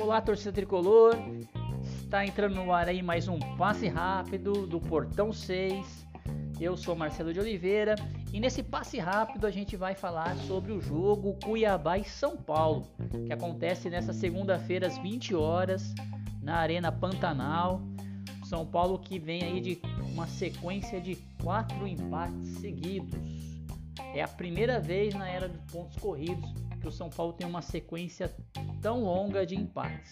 Olá, torcida tricolor. Está entrando no ar aí mais um passe rápido do Portão 6. Eu sou Marcelo de Oliveira e nesse passe rápido a gente vai falar sobre o jogo Cuiabá e São Paulo, que acontece nessa segunda-feira às 20 horas na Arena Pantanal. São Paulo que vem aí de uma sequência de quatro empates seguidos. É a primeira vez na era dos pontos corridos que o São Paulo tem uma sequência tão longa de empates.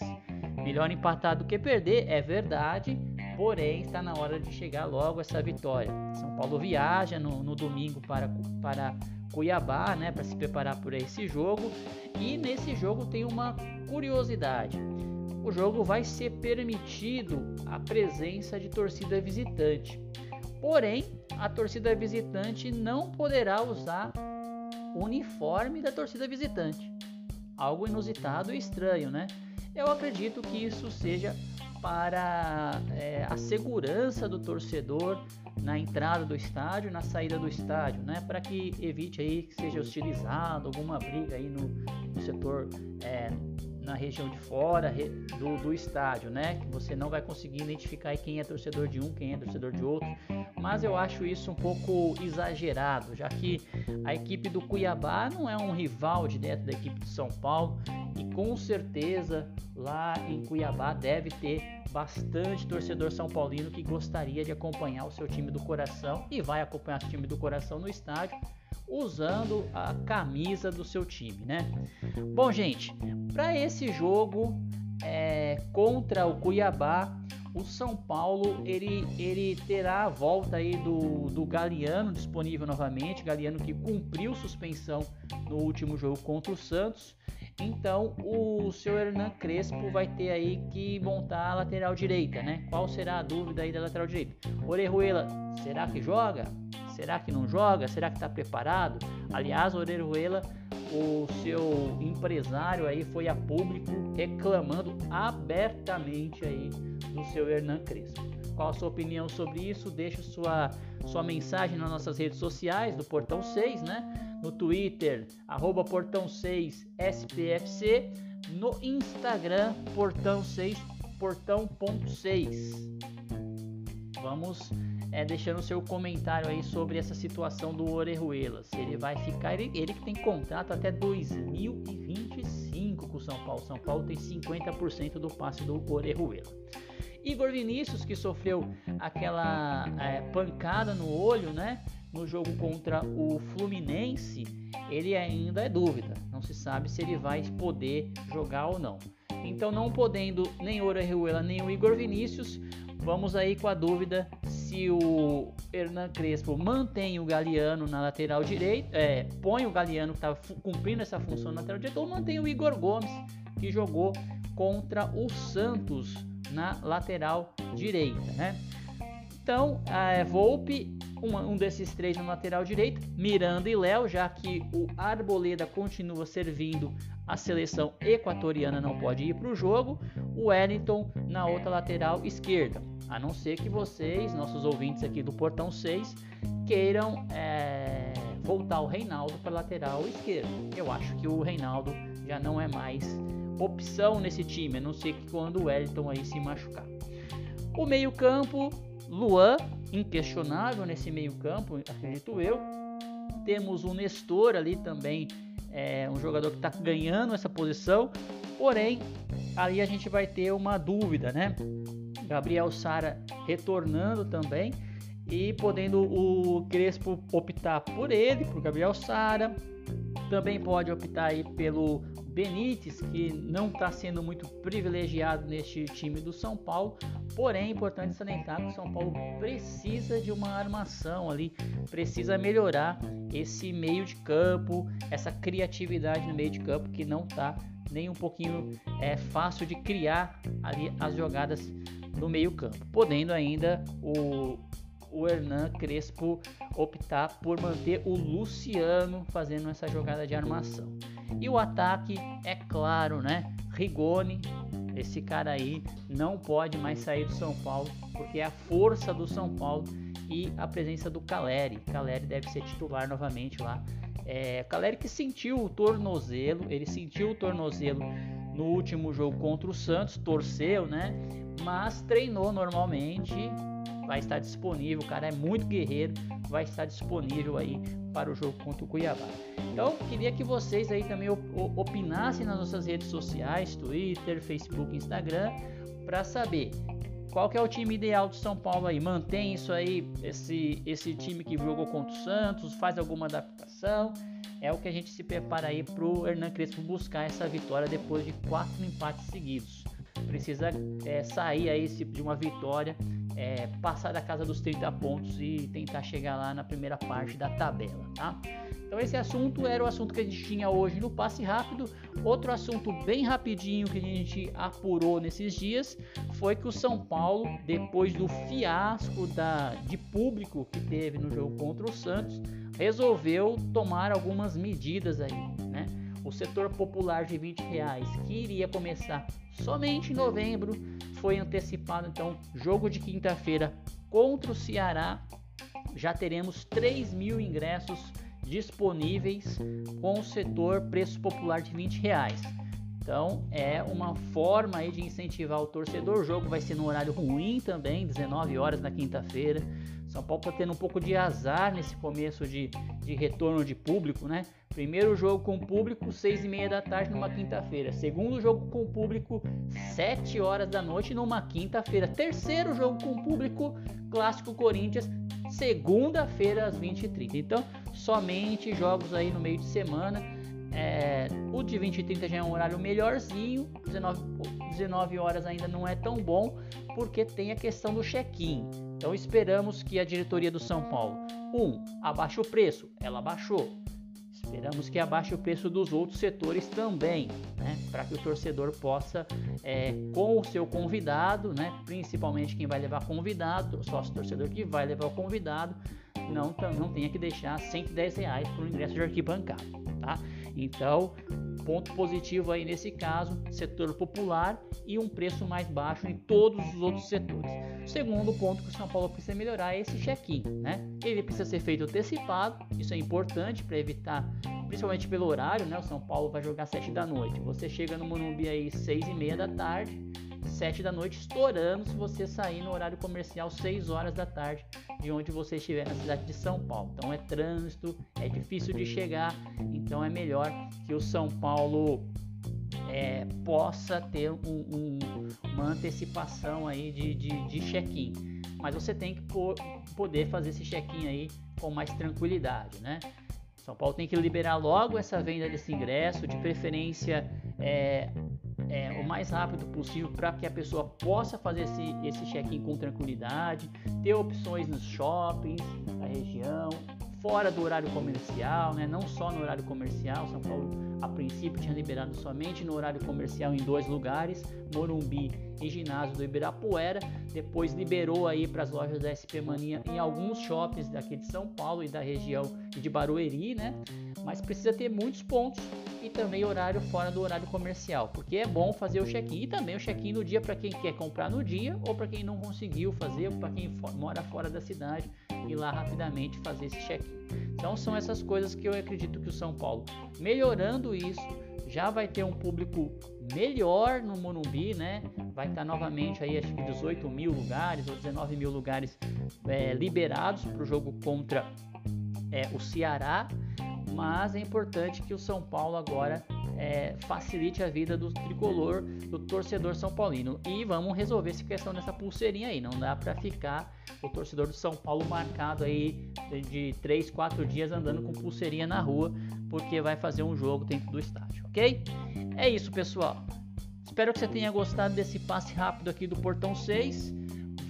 Melhor empatar do que perder, é verdade, porém está na hora de chegar logo essa vitória. São Paulo viaja no, no domingo para, para Cuiabá, né, para se preparar por esse jogo. E nesse jogo tem uma curiosidade: o jogo vai ser permitido a presença de torcida visitante. Porém, a torcida visitante não poderá usar o uniforme da torcida visitante. Algo inusitado e estranho, né? Eu acredito que isso seja para é, a segurança do torcedor na entrada do estádio, na saída do estádio, né? Para que evite aí que seja hostilizado, alguma briga aí no, no setor é, na região de fora do, do, estádio, né? Que você não vai conseguir identificar quem é torcedor de um, quem é torcedor de outro. Mas eu acho isso um pouco exagerado, já que a equipe do Cuiabá não é um rival de dentro da equipe de São Paulo e com certeza lá em Cuiabá deve ter bastante torcedor são paulino que gostaria de acompanhar o seu time do coração e vai acompanhar o time do coração no estádio usando a camisa do seu time, né? Bom, gente, para esse jogo é, contra o Cuiabá, o São Paulo ele, ele terá a volta aí do, do Galeano disponível novamente, Galeano que cumpriu suspensão no último jogo contra o Santos. Então o seu Hernan Crespo vai ter aí que montar a lateral direita, né? Qual será a dúvida aí da lateral direita? Orejuela, será que joga? Será que não joga? Será que está preparado? Aliás, Orejuela, o seu empresário aí foi a público reclamando abertamente aí do seu Hernan Crespo. Qual a sua opinião sobre isso? Deixe sua, sua mensagem nas nossas redes sociais do Portão 6, né? No Twitter, arroba Portão 6 SPFC. No Instagram, Portão 6, portão.6. Vamos é, deixando seu comentário aí sobre essa situação do Orejuela. Se ele vai ficar, ele, ele que tem contrato até 2025 com o São Paulo. São Paulo tem 50% do passe do Orejuela. Igor Vinícius, que sofreu aquela é, pancada no olho, né? No jogo contra o Fluminense, ele ainda é dúvida. Não se sabe se ele vai poder jogar ou não. Então, não podendo nem Orejuela nem o Igor Vinícius, vamos aí com a dúvida se o Hernan Crespo mantém o Galeano na lateral direita, é, põe o Galeano que estava cumprindo essa função na lateral direita, ou mantém o Igor Gomes, que jogou contra o Santos na lateral direita, né? Então, é, Volpe, um, um, desses três na lateral direita, Miranda e Léo, já que o Arboleda continua servindo a seleção equatoriana, não pode ir para o jogo, o Wellington na outra lateral esquerda. A não ser que vocês, nossos ouvintes aqui do Portão 6, queiram é, voltar o Reinaldo para lateral esquerda. Eu acho que o Reinaldo já não é mais opção nesse time, a não ser que quando o Wellington aí se machucar. O meio-campo, Luan, inquestionável nesse meio-campo, acredito eu. Temos o Nestor ali também, é, um jogador que está ganhando essa posição, porém, ali a gente vai ter uma dúvida, né? Gabriel Sara retornando também e podendo o Crespo optar por ele, por Gabriel Sara. Também pode optar aí pelo Benítez, que não está sendo muito privilegiado neste time do São Paulo, porém é importante salientar que o São Paulo precisa de uma armação ali, precisa melhorar esse meio de campo, essa criatividade no meio de campo que não está nem um pouquinho é, fácil de criar ali as jogadas no meio campo, podendo ainda o o Hernan Crespo optar por manter o Luciano fazendo essa jogada de armação. E o ataque, é claro, né? Rigoni, esse cara aí não pode mais sair do São Paulo, porque é a força do São Paulo e a presença do Caleri. Caleri deve ser titular novamente lá É, Caleri que sentiu o tornozelo, ele sentiu o tornozelo no último jogo contra o Santos, torceu, né? Mas treinou normalmente, vai estar disponível. O cara é muito guerreiro, vai estar disponível aí para o jogo contra o Cuiabá. Então, queria que vocês aí também opinassem nas nossas redes sociais, Twitter, Facebook, Instagram, para saber qual que é o time ideal do São Paulo aí? Mantém isso aí, esse, esse time que jogou contra o Santos, faz alguma adaptação? É o que a gente se prepara aí para o Hernan Crespo buscar essa vitória depois de quatro empates seguidos. Precisa é, sair aí de uma vitória, é, passar da casa dos 30 pontos e tentar chegar lá na primeira parte da tabela, tá? Então esse assunto era o assunto que a gente tinha hoje no passe rápido. Outro assunto bem rapidinho que a gente apurou nesses dias foi que o São Paulo, depois do fiasco da, de público que teve no jogo contra o Santos, resolveu tomar algumas medidas aí, né? O setor popular de 20 reais que iria começar somente em novembro foi antecipado. Então, jogo de quinta-feira contra o Ceará já teremos 3 mil ingressos disponíveis com o setor preço popular de 20 reais. Então é uma forma aí de incentivar o torcedor. O jogo vai ser no horário ruim também, 19 horas na quinta-feira. São Paulo está tendo um pouco de azar nesse começo de, de retorno de público, né? Primeiro jogo com público, 6 e meia da tarde numa quinta-feira. Segundo jogo com público, 7 horas da noite numa quinta-feira. Terceiro jogo com público, clássico Corinthians, segunda-feira às 20h30. Então, somente jogos aí no meio de semana. É, o de 20 e 30 já é um horário melhorzinho, 19, 19 horas ainda não é tão bom, porque tem a questão do check-in. Então esperamos que a diretoria do São Paulo, um, abaixe o preço, ela baixou. Esperamos que abaixe o preço dos outros setores também, né? Para que o torcedor possa, é, com o seu convidado, né? Principalmente quem vai levar convidado, sócio torcedor que vai levar o convidado, não, não tenha que deixar 110 reais para o ingresso de arquibancada, tá? Então, ponto positivo aí nesse caso, setor popular e um preço mais baixo em todos os outros setores. Segundo ponto que o São Paulo precisa melhorar é esse check-in, né? Ele precisa ser feito antecipado, isso é importante para evitar, principalmente pelo horário, né? O São Paulo vai jogar 7 da noite. Você chega no Morumbi aí 6 e meia da tarde, 7 da noite estourando se você sair no horário comercial 6 horas da tarde de onde você estiver na cidade de São Paulo. Então é trânsito, é difícil de chegar, então é melhor que o São Paulo é, possa ter um, um, uma antecipação aí de, de, de check-in. Mas você tem que poder fazer esse check-in aí com mais tranquilidade, né? São Paulo tem que liberar logo essa venda desse ingresso, de preferência é, é, o mais rápido possível para que a pessoa possa fazer esse, esse check-in com tranquilidade, ter opções nos shoppings da região, fora do horário comercial, né? não só no horário comercial. São Paulo, a princípio, tinha liberado somente no horário comercial em dois lugares, Morumbi e ginásio do Ibirapuera. Depois liberou aí para as lojas da SP Mania em alguns shoppings daqui de São Paulo e da região de Barueri, né? Mas precisa ter muitos pontos e também horário fora do horário comercial, porque é bom fazer o check-in e também o check-in no dia para quem quer comprar no dia ou para quem não conseguiu fazer, para quem mora fora da cidade ir lá rapidamente fazer esse check-in. Então são essas coisas que eu acredito que o São Paulo, melhorando isso, já vai ter um público melhor no Morumbi, né? Vai estar novamente aí acho que 18 mil lugares ou 19 mil lugares é, liberados para o jogo contra é, o Ceará mas é importante que o São Paulo agora é, facilite a vida do tricolor, do torcedor são paulino. E vamos resolver essa questão dessa pulseirinha aí. Não dá para ficar o torcedor do São Paulo marcado aí de 3, 4 dias andando com pulseirinha na rua, porque vai fazer um jogo dentro do estádio, ok? É isso, pessoal. Espero que você tenha gostado desse passe rápido aqui do Portão 6.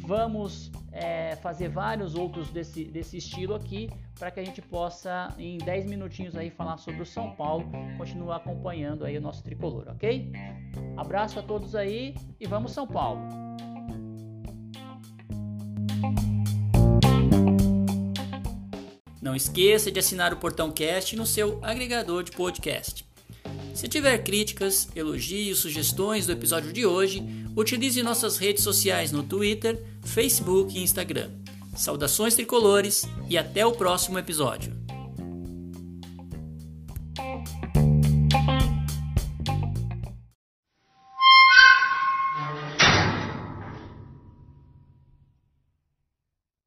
Vamos é, fazer vários outros desse, desse estilo aqui para que a gente possa em 10 minutinhos aí falar sobre o São Paulo, continuar acompanhando aí o nosso tricolor, ok? Abraço a todos aí e vamos São Paulo. Não esqueça de assinar o Portão Cast no seu agregador de podcast. Se tiver críticas, elogios, sugestões do episódio de hoje, utilize nossas redes sociais no Twitter, Facebook e Instagram. Saudações tricolores e até o próximo episódio.